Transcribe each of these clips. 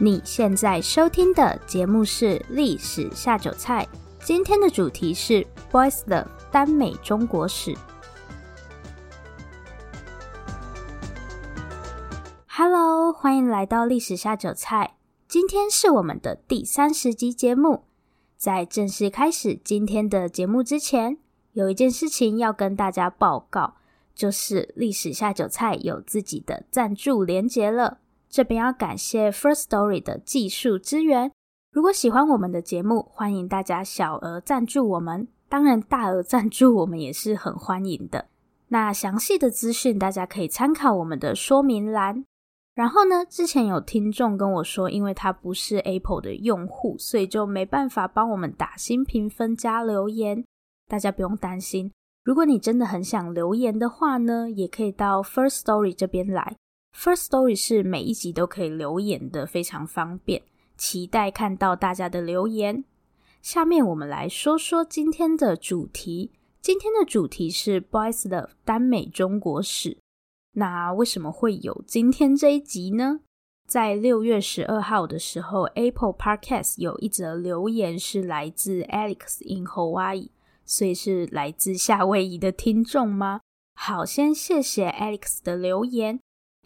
你现在收听的节目是《历史下酒菜》，今天的主题是 Boys 的耽美中国史。Hello，欢迎来到《历史下酒菜》，今天是我们的第三十集节目。在正式开始今天的节目之前，有一件事情要跟大家报告，就是《历史下酒菜》有自己的赞助连结了。这边要感谢 First Story 的技术支援。如果喜欢我们的节目，欢迎大家小额赞助我们，当然大额赞助我们也是很欢迎的。那详细的资讯大家可以参考我们的说明栏。然后呢，之前有听众跟我说，因为他不是 Apple 的用户，所以就没办法帮我们打新评分加留言。大家不用担心，如果你真的很想留言的话呢，也可以到 First Story 这边来。First Story 是每一集都可以留言的，非常方便。期待看到大家的留言。下面我们来说说今天的主题。今天的主题是 Boys Love 耽美中国史。那为什么会有今天这一集呢？在六月十二号的时候，Apple Podcast 有一则留言是来自 Alex in Hawaii，所以是来自夏威夷的听众吗？好，先谢谢 Alex 的留言。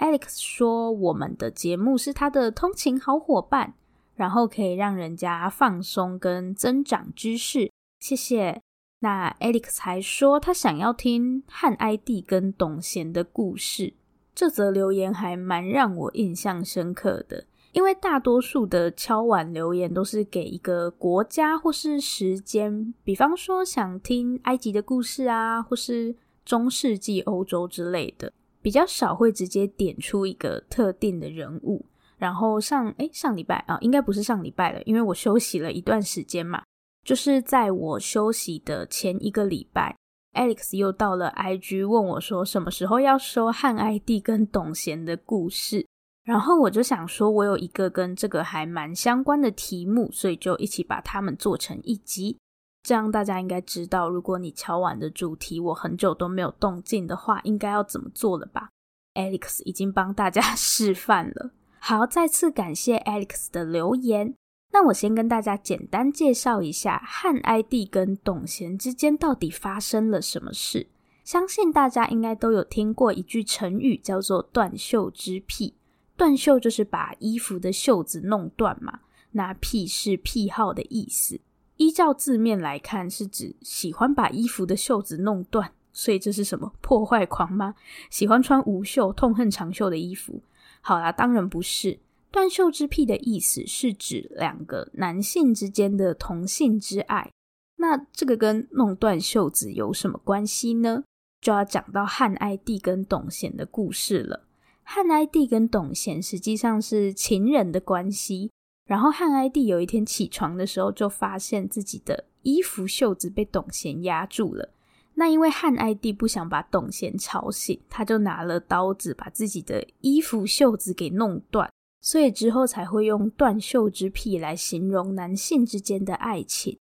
Alex 说：“我们的节目是他的通勤好伙伴，然后可以让人家放松跟增长知识。”谢谢。那 Alex 还说他想要听汉哀帝跟董贤的故事。这则留言还蛮让我印象深刻的，因为大多数的敲碗留言都是给一个国家或是时间，比方说想听埃及的故事啊，或是中世纪欧洲之类的。比较少会直接点出一个特定的人物，然后上诶上礼拜啊，应该不是上礼拜了，因为我休息了一段时间嘛。就是在我休息的前一个礼拜，Alex 又到了 IG 问我说什么时候要收汉哀帝跟董贤的故事，然后我就想说我有一个跟这个还蛮相关的题目，所以就一起把它们做成一集。这样大家应该知道，如果你敲碗的主题我很久都没有动静的话，应该要怎么做了吧？Alex 已经帮大家 示范了。好，再次感谢 Alex 的留言。那我先跟大家简单介绍一下汉哀帝跟董贤之间到底发生了什么事。相信大家应该都有听过一句成语，叫做“断袖之癖”。断袖就是把衣服的袖子弄断嘛，那“癖”是癖好的意思。依照字面来看，是指喜欢把衣服的袖子弄断，所以这是什么破坏狂吗？喜欢穿无袖、痛恨长袖的衣服？好啦，当然不是。断袖之癖的意思是指两个男性之间的同性之爱。那这个跟弄断袖子有什么关系呢？就要讲到汉哀帝跟董贤的故事了。汉哀帝跟董贤实际上是情人的关系。然后汉哀帝有一天起床的时候，就发现自己的衣服袖子被董贤压住了。那因为汉哀帝不想把董贤吵醒，他就拿了刀子把自己的衣服袖子给弄断，所以之后才会用断袖之癖来形容男性之间的爱情。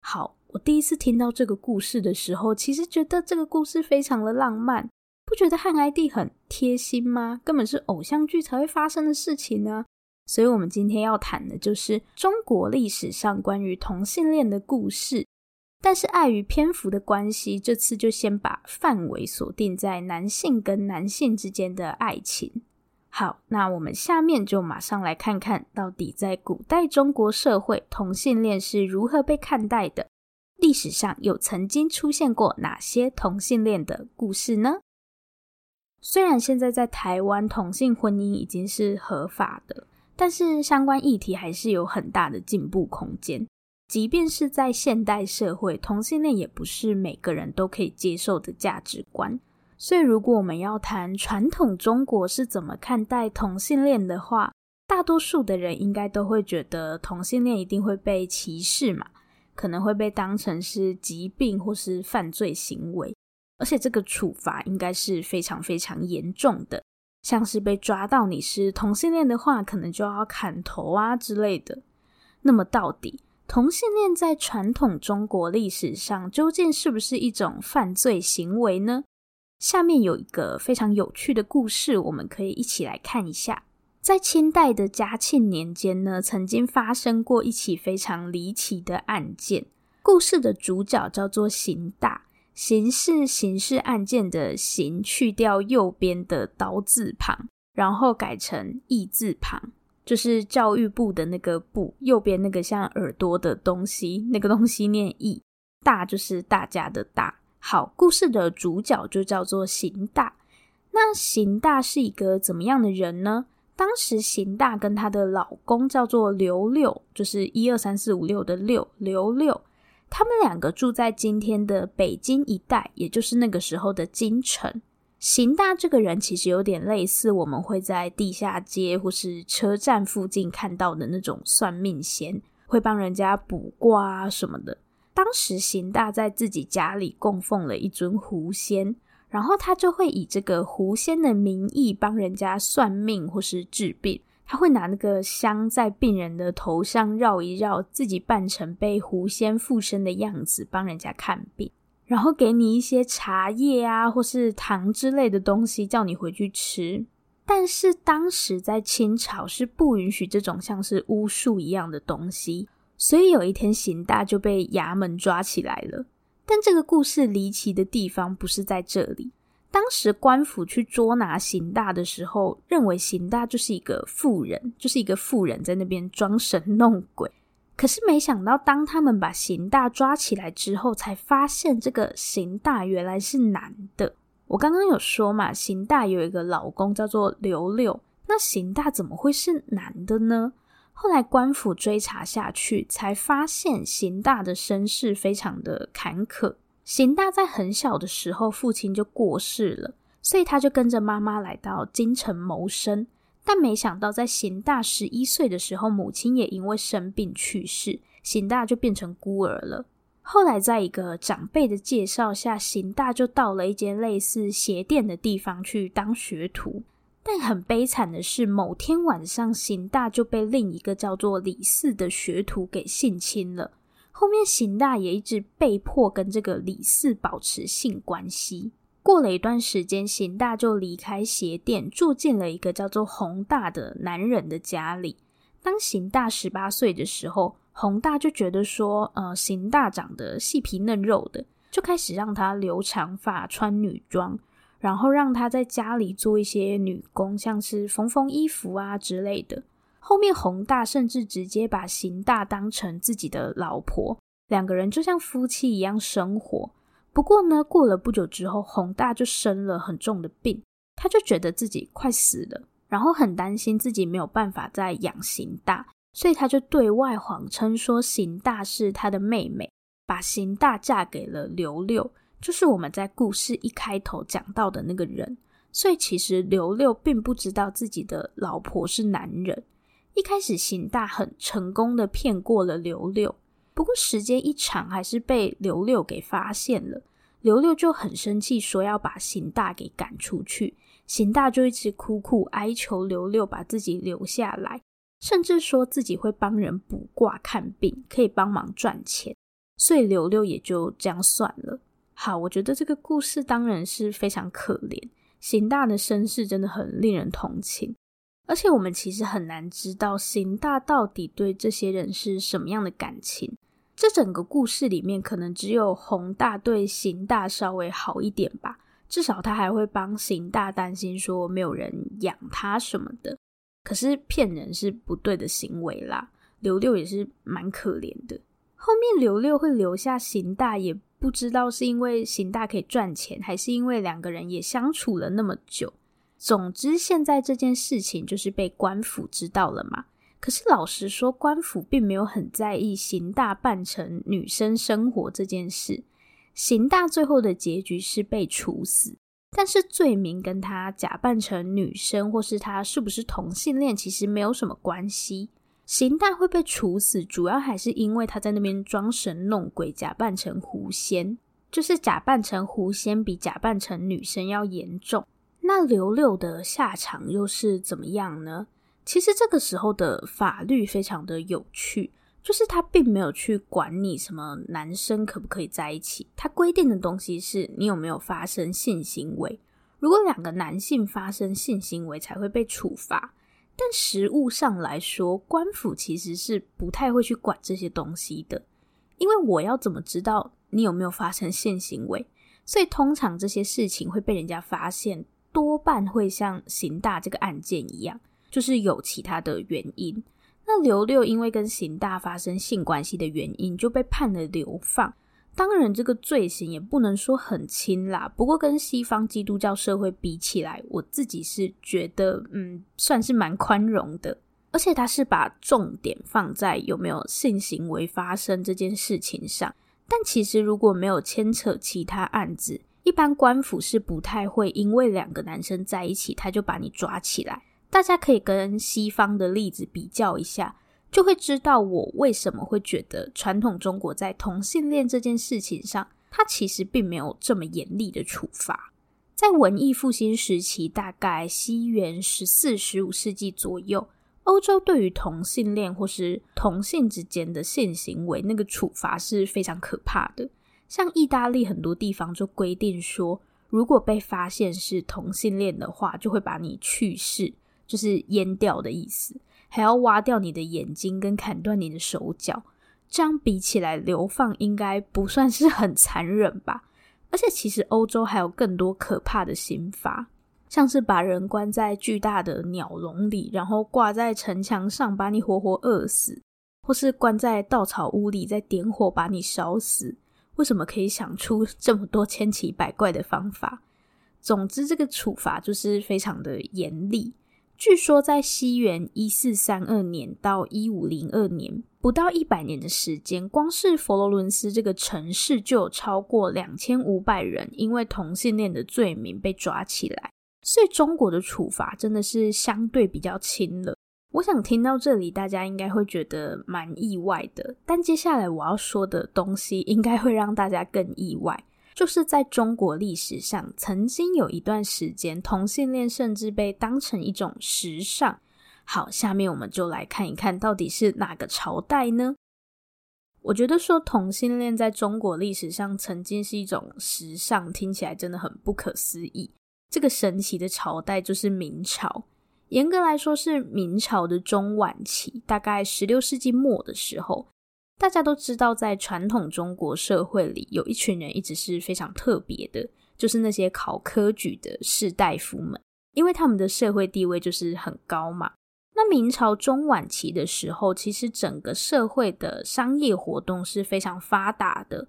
好，我第一次听到这个故事的时候，其实觉得这个故事非常的浪漫，不觉得汉哀帝很贴心吗？根本是偶像剧才会发生的事情呢。所以，我们今天要谈的就是中国历史上关于同性恋的故事。但是，碍于篇幅的关系，这次就先把范围锁定在男性跟男性之间的爱情。好，那我们下面就马上来看看到底在古代中国社会，同性恋是如何被看待的。历史上又曾经出现过哪些同性恋的故事呢？虽然现在在台湾，同性婚姻已经是合法的。但是相关议题还是有很大的进步空间。即便是在现代社会，同性恋也不是每个人都可以接受的价值观。所以，如果我们要谈传统中国是怎么看待同性恋的话，大多数的人应该都会觉得同性恋一定会被歧视嘛，可能会被当成是疾病或是犯罪行为，而且这个处罚应该是非常非常严重的。像是被抓到你是同性恋的话，可能就要砍头啊之类的。那么，到底同性恋在传统中国历史上究竟是不是一种犯罪行为呢？下面有一个非常有趣的故事，我们可以一起来看一下。在清代的嘉庆年间呢，曾经发生过一起非常离奇的案件。故事的主角叫做邢大，刑是刑事案件的刑，去掉右边的刀字旁，然后改成义字旁，就是教育部的那个部，右边那个像耳朵的东西，那个东西念义，大就是大家的大。好，故事的主角就叫做邢大。那邢大是一个怎么样的人呢？当时邢大跟她的老公叫做刘六，就是一二三四五六的六，刘六。他们两个住在今天的北京一带，也就是那个时候的京城。邢大这个人其实有点类似我们会在地下街或是车站附近看到的那种算命仙，会帮人家卜卦啊什么的。当时邢大在自己家里供奉了一尊狐仙，然后他就会以这个狐仙的名义帮人家算命或是治病。他会拿那个香在病人的头上绕一绕，自己扮成被狐仙附身的样子帮人家看病，然后给你一些茶叶啊或是糖之类的东西叫你回去吃。但是当时在清朝是不允许这种像是巫术一样的东西，所以有一天邢大就被衙门抓起来了。但这个故事离奇的地方不是在这里。当时官府去捉拿邢大的时候，认为邢大就是一个妇人，就是一个妇人在那边装神弄鬼。可是没想到，当他们把邢大抓起来之后，才发现这个邢大原来是男的。我刚刚有说嘛，邢大有一个老公叫做刘六，那邢大怎么会是男的呢？后来官府追查下去，才发现邢大的身世非常的坎坷。邢大在很小的时候，父亲就过世了，所以他就跟着妈妈来到京城谋生。但没想到，在邢大十一岁的时候，母亲也因为生病去世，邢大就变成孤儿了。后来，在一个长辈的介绍下，邢大就到了一间类似鞋店的地方去当学徒。但很悲惨的是，某天晚上，邢大就被另一个叫做李四的学徒给性侵了。后面邢大也一直被迫跟这个李四保持性关系。过了一段时间，邢大就离开鞋店，住进了一个叫做宏大的男人的家里。当邢大十八岁的时候，洪大就觉得说，呃，邢大长得细皮嫩肉的，就开始让他留长发、穿女装，然后让他在家里做一些女工，像是缝缝衣服啊之类的。后面洪大甚至直接把邢大当成自己的老婆，两个人就像夫妻一样生活。不过呢，过了不久之后，洪大就生了很重的病，他就觉得自己快死了，然后很担心自己没有办法再养邢大，所以他就对外谎称说邢大是他的妹妹，把邢大嫁给了刘六，就是我们在故事一开头讲到的那个人。所以其实刘六并不知道自己的老婆是男人。一开始，邢大很成功的骗过了刘六，不过时间一长，还是被刘六给发现了。刘六就很生气，说要把邢大给赶出去。邢大就一直苦苦哀求刘六把自己留下来，甚至说自己会帮人卜卦看病，可以帮忙赚钱。所以刘六也就这样算了。好，我觉得这个故事当然是非常可怜，邢大的身世真的很令人同情。而且我们其实很难知道邢大到底对这些人是什么样的感情。这整个故事里面，可能只有洪大对邢大稍微好一点吧。至少他还会帮邢大担心，说没有人养他什么的。可是骗人是不对的行为啦。刘六也是蛮可怜的。后面刘六会留下邢大，也不知道是因为邢大可以赚钱，还是因为两个人也相处了那么久。总之，现在这件事情就是被官府知道了嘛。可是老实说，官府并没有很在意邢大扮成女生生活这件事。邢大最后的结局是被处死，但是罪名跟他假扮成女生，或是他是不是同性恋，其实没有什么关系。邢大会被处死，主要还是因为他在那边装神弄鬼，假扮成狐仙，就是假扮成狐仙比假扮成女生要严重。那刘六的下场又是怎么样呢？其实这个时候的法律非常的有趣，就是他并没有去管你什么男生可不可以在一起，他规定的东西是你有没有发生性行为。如果两个男性发生性行为才会被处罚，但实务上来说，官府其实是不太会去管这些东西的，因为我要怎么知道你有没有发生性行为？所以通常这些事情会被人家发现，多半会像刑大这个案件一样，就是有其他的原因。那刘六因为跟刑大发生性关系的原因，就被判了流放。当然，这个罪行也不能说很轻啦。不过跟西方基督教社会比起来，我自己是觉得，嗯，算是蛮宽容的。而且他是把重点放在有没有性行为发生这件事情上。但其实如果没有牵扯其他案子，一般官府是不太会因为两个男生在一起，他就把你抓起来。大家可以跟西方的例子比较一下，就会知道我为什么会觉得传统中国在同性恋这件事情上，它其实并没有这么严厉的处罚。在文艺复兴时期，大概西元十四、十五世纪左右，欧洲对于同性恋或是同性之间的性行为，那个处罚是非常可怕的。像意大利很多地方就规定说，如果被发现是同性恋的话，就会把你去世。就是阉掉的意思，还要挖掉你的眼睛跟砍断你的手脚，这样比起来，流放应该不算是很残忍吧？而且其实欧洲还有更多可怕的刑罚，像是把人关在巨大的鸟笼里，然后挂在城墙上把你活活饿死，或是关在稻草屋里再点火把你烧死。为什么可以想出这么多千奇百怪的方法？总之，这个处罚就是非常的严厉。据说，在西元一四三二年到一五零二年，不到一百年的时间，光是佛罗伦斯这个城市就有超过两千五百人因为同性恋的罪名被抓起来。所以，中国的处罚真的是相对比较轻了。我想听到这里，大家应该会觉得蛮意外的。但接下来我要说的东西，应该会让大家更意外。就是在中国历史上，曾经有一段时间，同性恋甚至被当成一种时尚。好，下面我们就来看一看到底是哪个朝代呢？我觉得说同性恋在中国历史上曾经是一种时尚，听起来真的很不可思议。这个神奇的朝代就是明朝，严格来说是明朝的中晚期，大概十六世纪末的时候。大家都知道，在传统中国社会里，有一群人一直是非常特别的，就是那些考科举的士大夫们，因为他们的社会地位就是很高嘛。那明朝中晚期的时候，其实整个社会的商业活动是非常发达的，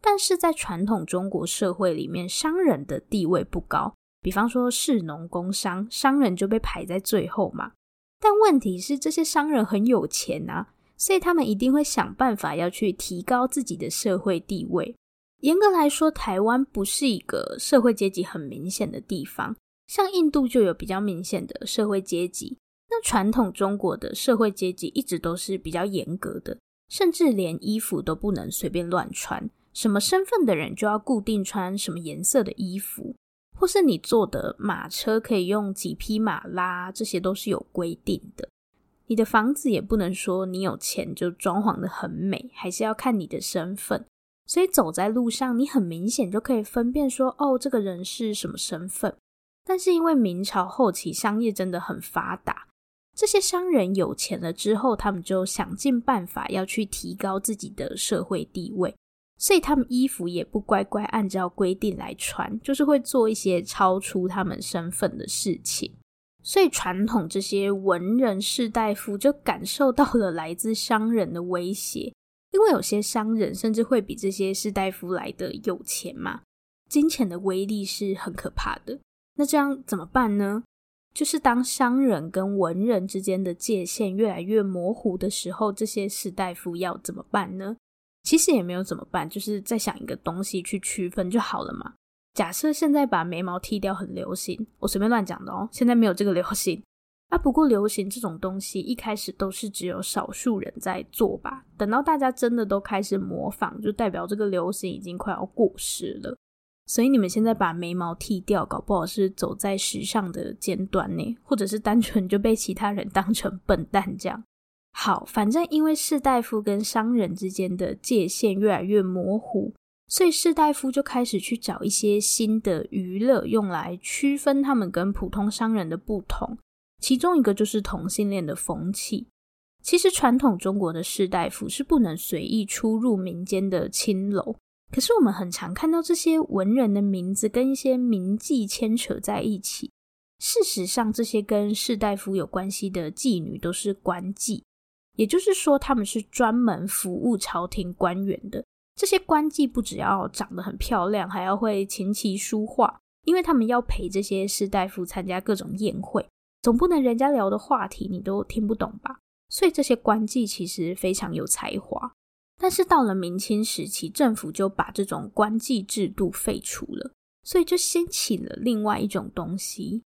但是在传统中国社会里面，商人的地位不高，比方说士农工商，商人就被排在最后嘛。但问题是，这些商人很有钱啊。所以他们一定会想办法要去提高自己的社会地位。严格来说，台湾不是一个社会阶级很明显的地方，像印度就有比较明显的社会阶级。那传统中国的社会阶级一直都是比较严格的，甚至连衣服都不能随便乱穿，什么身份的人就要固定穿什么颜色的衣服，或是你坐的马车可以用几匹马拉，这些都是有规定的。你的房子也不能说你有钱就装潢得很美，还是要看你的身份。所以走在路上，你很明显就可以分辨说，哦，这个人是什么身份。但是因为明朝后期商业真的很发达，这些商人有钱了之后，他们就想尽办法要去提高自己的社会地位，所以他们衣服也不乖乖按照规定来穿，就是会做一些超出他们身份的事情。所以，传统这些文人士大夫就感受到了来自商人的威胁，因为有些商人甚至会比这些士大夫来得有钱嘛，金钱的威力是很可怕的。那这样怎么办呢？就是当商人跟文人之间的界限越来越模糊的时候，这些士大夫要怎么办呢？其实也没有怎么办，就是在想一个东西去区分就好了嘛。假设现在把眉毛剃掉很流行，我随便乱讲的哦。现在没有这个流行啊。不过流行这种东西一开始都是只有少数人在做吧。等到大家真的都开始模仿，就代表这个流行已经快要过时了。所以你们现在把眉毛剃掉，搞不好是走在时尚的尖端呢，或者是单纯就被其他人当成笨蛋这样。好，反正因为士大夫跟商人之间的界限越来越模糊。所以士大夫就开始去找一些新的娱乐，用来区分他们跟普通商人的不同。其中一个就是同性恋的风气。其实传统中国的士大夫是不能随意出入民间的青楼，可是我们很常看到这些文人的名字跟一些名妓牵扯在一起。事实上，这些跟士大夫有关系的妓女都是官妓，也就是说，他们是专门服务朝廷官员的。这些官妓不只要长得很漂亮，还要会琴棋书画，因为他们要陪这些士大夫参加各种宴会，总不能人家聊的话题你都听不懂吧？所以这些官妓其实非常有才华，但是到了明清时期，政府就把这种官妓制度废除了，所以就掀起了另外一种东西，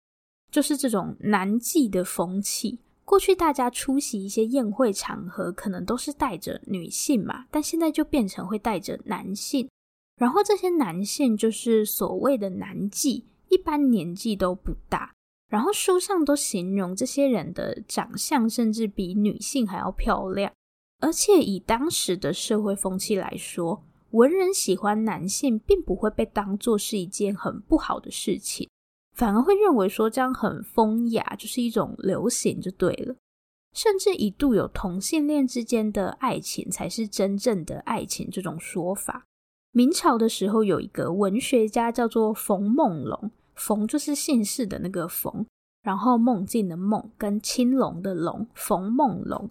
就是这种男妓的风气。过去大家出席一些宴会场合，可能都是带着女性嘛，但现在就变成会带着男性，然后这些男性就是所谓的男妓，一般年纪都不大。然后书上都形容这些人的长相甚至比女性还要漂亮，而且以当时的社会风气来说，文人喜欢男性并不会被当作是一件很不好的事情，反而会认为说这样很风雅，就是一种流行就对了。甚至一度有同性恋之间的爱情才是真正的爱情这种说法。明朝的时候有一个文学家叫做冯梦龙。冯就是姓氏的那个冯，然后梦境的梦跟青龙的龙，冯梦龙。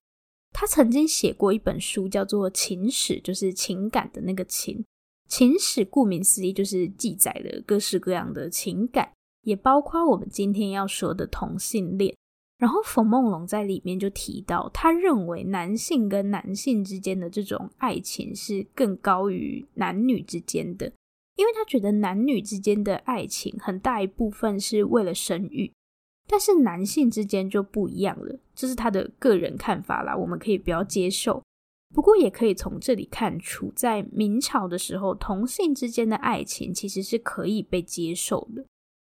他曾经写过一本书，叫做《情史》，就是情感的那个情。情史顾名思义就是记载了各式各样的情感，也包括我们今天要说的同性恋。然后冯梦龙在里面就提到，他认为男性跟男性之间的这种爱情是更高于男女之间的。因为他觉得男女之间的爱情很大一部分是为了生育，但是男性之间就不一样了，这是他的个人看法啦，我们可以不要接受。不过也可以从这里看出，在明朝的时候，同性之间的爱情其实是可以被接受的。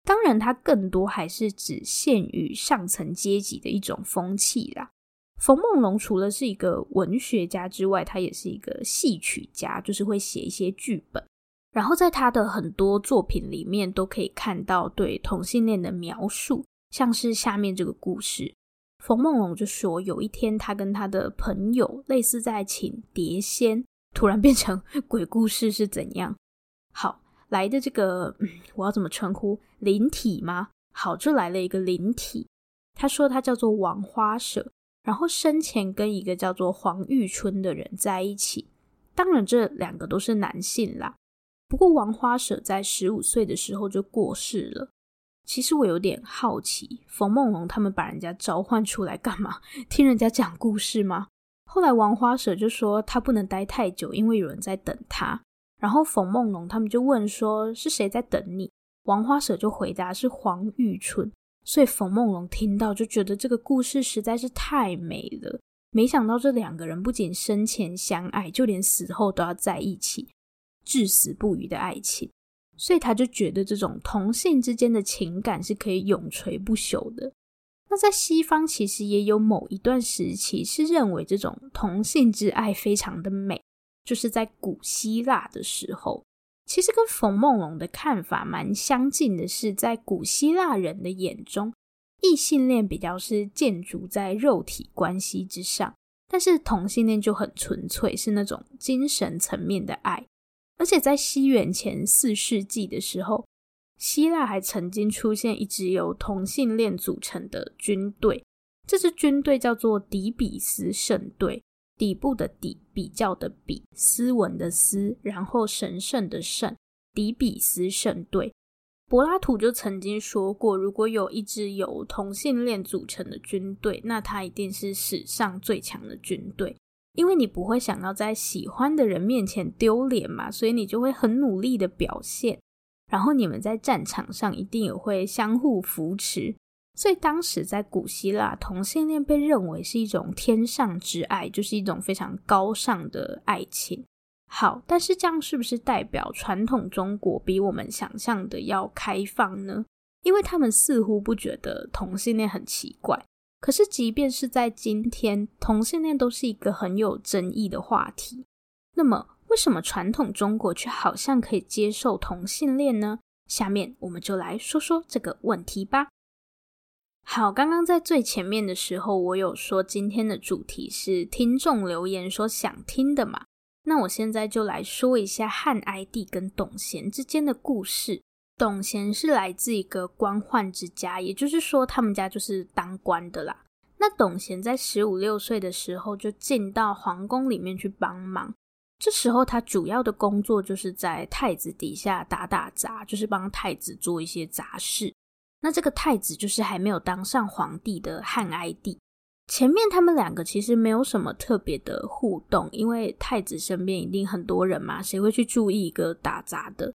当然，它更多还是只限于上层阶级的一种风气啦。冯梦龙除了是一个文学家之外，他也是一个戏曲家，就是会写一些剧本。然后在他的很多作品里面都可以看到对同性恋的描述，像是下面这个故事，冯梦龙就说有一天他跟他的朋友类似在请碟仙，突然变成 鬼故事是怎样？来的这个，我要怎么称呼？灵体吗？好，就来了一个灵体，他说他叫做王花舍，然后生前跟一个叫做黄玉春的人在一起，当然这两个都是男性啦。不过王花舍在十五岁的时候就过世了。其实我有点好奇，冯梦龙他们把人家召唤出来干嘛？听人家讲故事吗？后来王花舍就说他不能待太久，因为有人在等他。然后冯梦龙他们就问说是谁在等你？王花舍就回答是黄玉春。所以冯梦龙听到就觉得这个故事实在是太美了。没想到这两个人不仅生前相爱，就连死后都要在一起。至死不渝的爱情，所以他就觉得这种同性之间的情感是可以永垂不朽的。那在西方其实也有某一段时期是认为这种同性之爱非常的美，就是在古希腊的时候。其实跟冯梦龙的看法蛮相近的是，在古希腊人的眼中，异性恋比较是建筑在肉体关系之上，但是同性恋就很纯粹，是那种精神层面的爱。而且在西元前四世纪的时候，希腊还曾经出现一支由同性恋组成的军队。这支军队叫做底比斯圣队，底部的底，比较的比，斯文的斯，然后神圣的圣，底比斯圣队。柏拉图就曾经说过，如果有一支由同性恋组成的军队，那他一定是史上最强的军队。因为你不会想要在喜欢的人面前丢脸嘛，所以你就会很努力的表现。然后你们在战场上一定也会相互扶持。所以当时在古希腊，同性恋被认为是一种天上之爱，就是一种非常高尚的爱情。好，但是这样是不是代表传统中国比我们想象的要开放呢？因为他们似乎不觉得同性恋很奇怪。可是，即便是在今天，同性恋都是一个很有争议的话题。那么，为什么传统中国却好像可以接受同性恋呢？下面我们就来说说这个问题吧。好，刚刚在最前面的时候，我有说今天的主题是听众留言说想听的嘛。那我现在就来说一下汉哀帝跟董贤之间的故事。董贤是来自一个官宦之家，也就是说他们家就是当官的啦。那董贤在十五六岁的时候就进到皇宫里面去帮忙，这时候他主要的工作就是在太子底下打打杂，就是帮太子做一些杂事。那这个太子就是还没有当上皇帝的汉哀帝。前面他们两个其实没有什么特别的互动，因为太子身边一定很多人嘛，谁会去注意一个打杂的？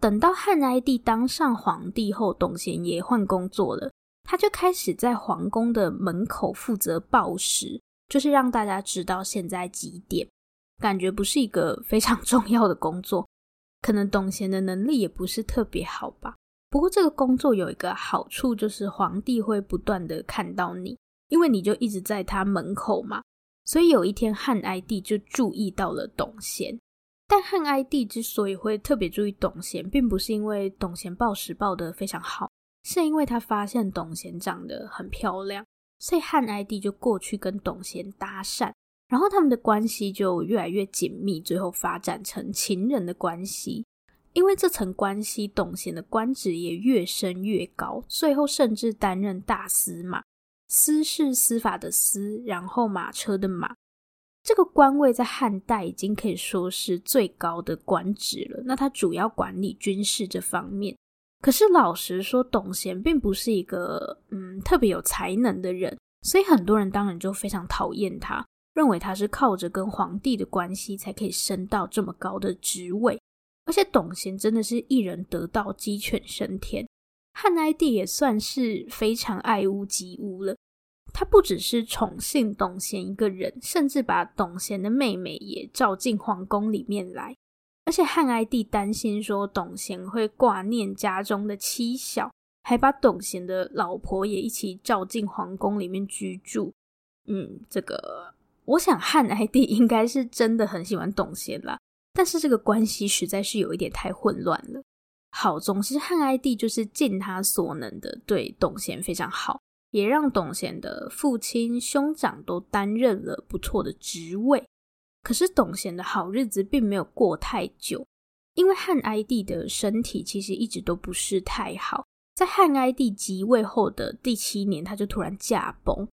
等到汉哀帝当上皇帝后，董贤也换工作了，他就开始在皇宫的门口负责报时，就是让大家知道现在几点。感觉不是一个非常 重要的工作，可能董贤的能力也不是特别好吧。不过这个工作有一个好处，就是皇帝会不断的看到你，因为你就一直在他门口嘛。所以有一天汉哀帝就注意到了董贤。但汉哀帝之所以会特别注意董贤，并不是因为董贤报时报得非常好，是因为他发现董贤长得很漂亮，所以汉哀帝就过去跟董贤搭讪，然后他们的关系就越来越紧密，最后发展成情人的关系。因为这层关系，董贤的官职也越升越高，最后甚至担任大司马。司是司法的司，然后马车的马。这个官位在汉代已经可以说是最高的官职了。那他主要管理军事这方面。可是老实说，董贤并不是一个嗯特别有才能的人，所以很多人当然就非常讨厌他，认为他是靠着跟皇帝的关系才可以升到这么高的职位。而且董贤真的是一人得道，鸡犬升天。汉哀帝也算是非常爱屋及乌了。他不只是宠幸董贤一个人，甚至把董贤的妹妹也召进皇宫里面来。而且汉哀帝担心说董贤会挂念家中的妻小，还把董贤的老婆也一起召进皇宫里面居住。嗯，这个我想汉哀帝应该是真的很喜欢董贤啦。但是这个关系实在是有一点太混乱了。好，总之汉哀帝就是尽他所能的对董贤非常好，也让董贤的父亲、兄长都担任了不错的职位。可是董贤的好日子并没有过太久，因为汉哀帝的身体其实一直都不是太好。在汉哀帝即位后的第七年，他就突然驾崩。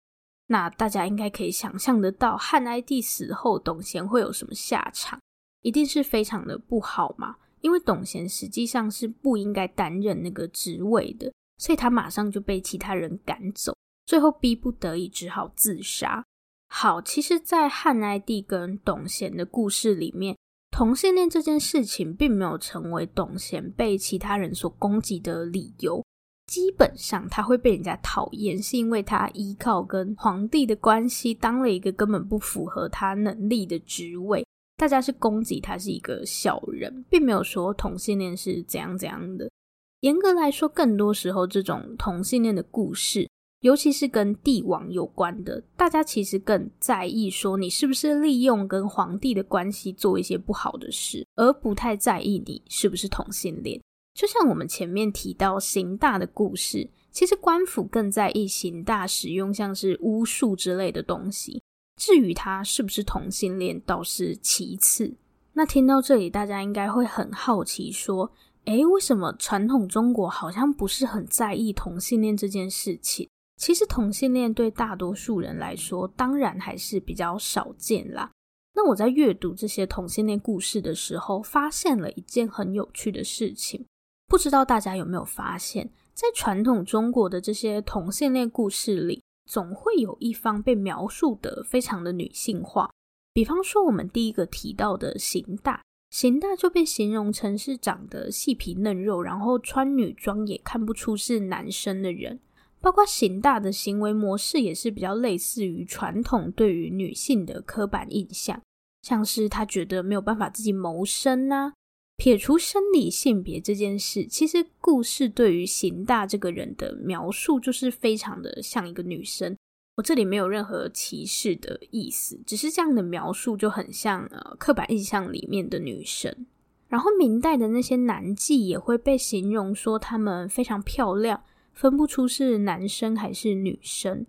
那大家应该可以想象得到，汉哀帝死后，董贤会有什么下场？一定是非常的不好嘛，因为董贤实际上是不应该担任那个职位的，所以他马上就被其他人赶走，最后逼不得已只好自杀。好，其实，在汉哀帝跟董贤的故事里面，同性恋这件事情并没有成为董贤被其他人所攻击的理由。基本上，他会被人家讨厌，是因为他依靠跟皇帝的关系，当了一个根本不符合他能力的职位。大家是攻击他是一个小人，并没有说同性恋是怎样怎样的。严格来说，更多时候这种同性恋的故事，尤其是跟帝王有关的，大家其实更在意说你是不是利用跟皇帝的关系做一些不好的事，而不太在意你是不是同性恋。就像我们前面提到刑大的故事，其实官府更在意刑大使用像是巫术之类的东西。至于他是不是同性恋，倒是其次。那听到这里，大家应该会很好奇，说：“诶，为什么传统中国好像不是很在意同性恋这件事情？”其实，同性恋对大多数人来说，当然还是比较少见啦。那我在阅读这些同性恋故事的时候，发现了一件很有趣的事情。不知道大家有没有发现，在传统中国的这些同性恋故事里，总会有一方被描述得非常的女性化，比方说我们第一个提到的邢大，邢大就被形容成是长得细皮嫩肉，然后穿女装也看不出是男生的人。包括邢大的行为模式也是比较类似于传统对于女性的刻板印象，像是他觉得没有办法自己谋生啊。撇除生理性别这件事，其实故事对于邢大这个人的描述就是非常的像一个女生。我这里没有任何歧视的意思，只是这样的描述就很像呃刻板印象里面的女生。然后明代的那些男妓也会被形容说他们非常漂亮，分不出是男生还是女生。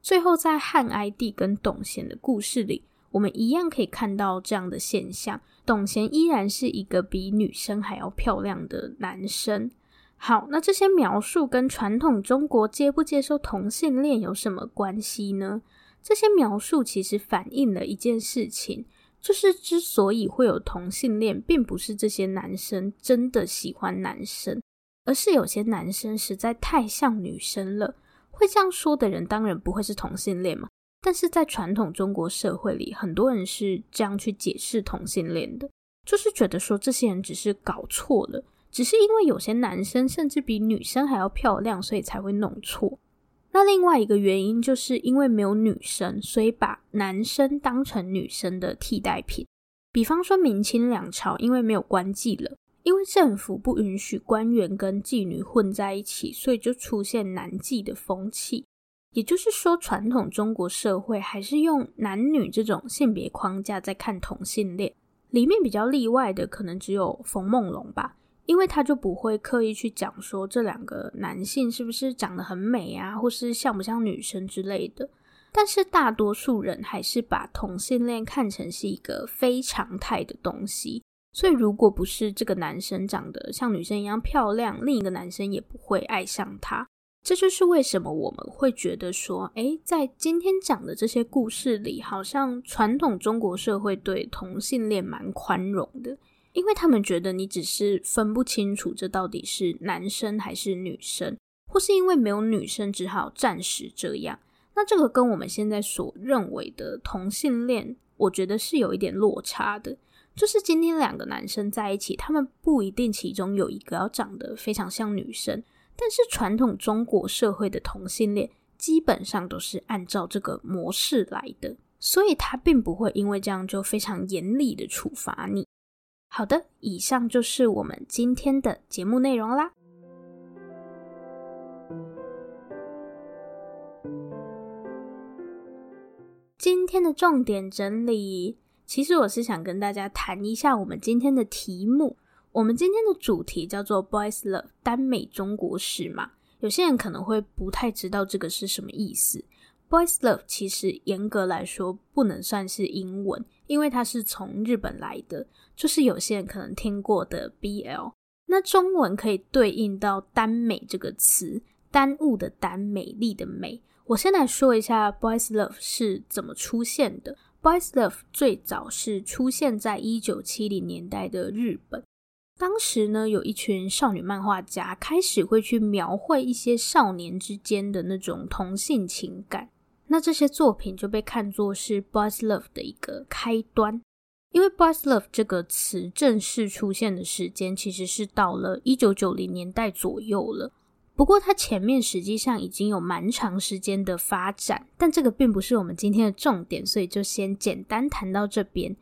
最后，在汉哀帝跟董贤的故事里，我们一样可以看到这样的现象：董贤依然是一个比女生还要漂亮的男生。好，那这些描述跟传统中国接不接受同性恋有什么关系呢？这些描述其实反映了一件事情，就是之所以会有同性恋，并不是这些男生真的喜欢男生，而是有些男生实在太像女生了。会这样说的人，当然不会是同性恋嘛。但是在传统中国社会里，很多人是这样去解释同性恋的，就是觉得说这些人只是搞错了。只是因为有些男生甚至比女生还要漂亮，所以才会弄错。那另外一个原因，就是因为没有女生，所以把男生当成女生的替代品。比方说明清两朝，因为没有官妓了，因为政府不允许官员跟妓女混在一起，所以就出现男妓的风气。也就是说，传统中国社会还是用男女这种性别框架在看同性恋。里面比较例外的，可能只有冯梦龙吧。因为他就不会刻意去讲说这两个男性是不是长得很美啊，或是像不像女生之类的。但是大多数人还是把同性恋看成是一个非常态的东西。所以如果不是这个男生长得像女生一样漂亮，另一个男生也不会爱上他。这就是为什么我们会觉得说，诶，在今天讲的这些故事里，好像传统中国社会对同性恋蛮宽容的。因为他们觉得你只是分不清楚这到底是男生还是女生，或是因为没有女生，只好暂时这样。那这个跟我们现在所认为的同性恋，我觉得是有一点落差的。就是今天两个男生在一起，他们不一定其中有一个要长得非常像女生，但是传统中国社会的同性恋基本上都是按照这个模式来的，所以他并不会因为这样就非常严厉的处罚你。好的，以上就是我们今天的节目内容啦。今天的重点整理，其实我是想跟大家谈一下我们今天的题目。我们今天的主题叫做 “Boys Love” 耽美中国史嘛，有些人可能会不太知道这个是什么意思。Boys Love 其实严格来说不能算是英文，因为它是从日本来的，就是有些人可能听过的 BL。那中文可以对应到“耽美”这个词，耽误的耽，美丽的美。我先来说一下 Boys Love 是怎么出现的。Boys Love 最早是出现在一九七零年代的日本，当时呢，有一群少女漫画家开始会去描绘一些少年之间的那种同性情感。那这些作品就被看作是 boys love 的一个开端，因为 boys love 这个词正式出现的时间其实是到了一九九零年代左右了。不过它前面实际上已经有蛮长时间的发展，但这个并不是我们今天的重点，所以就先简单谈到这边。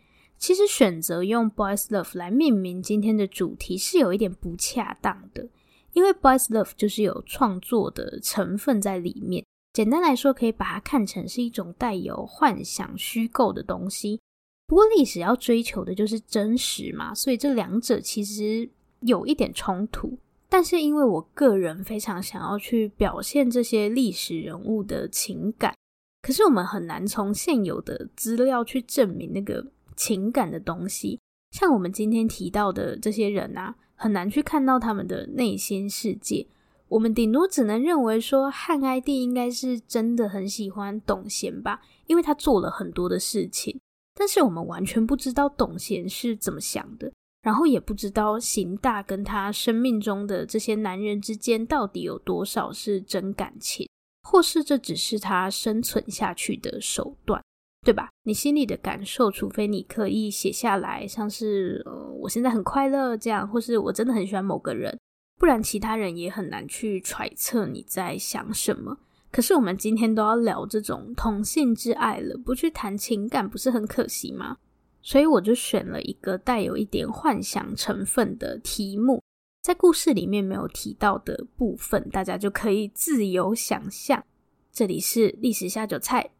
其实选择用 boys love 来命名今天的主题是有一点不恰当的，因为 boys love 就是有创作的成分在里面。简单来说，可以把它看成是一种带有幻想、虚构的东西。不过，历史要追求的就是真实嘛，所以这两者其实有一点冲突。但是，因为我个人非常想要去表现这些历史人物的情感，可是我们很难从现有的资料去证明那个情感的东西。像我们今天提到的这些人啊，很难去看到他们的内心世界。我们顶多只能认为说，汉哀帝应该是真的很喜欢董贤吧，因为他做了很多的事情。但是我们完全不知道董贤是怎么想的，然后也不知道邢大跟他生命中的这些男人之间到底有多少是真感情，或是这只是他生存下去的手段，对吧？你心里的感受，除非你刻意写下来，像是呃，我现在很快乐这样，或是我真的很喜欢某个人。不然，其他人也很难去揣测你在想什么。可是，我们今天都要聊这种同性之爱了，不去谈情感，不是很可惜吗？所以，我就选了一个带有一点幻想成分的题目，在故事里面没有提到的部分，大家就可以自由想象。这里是历史下酒菜。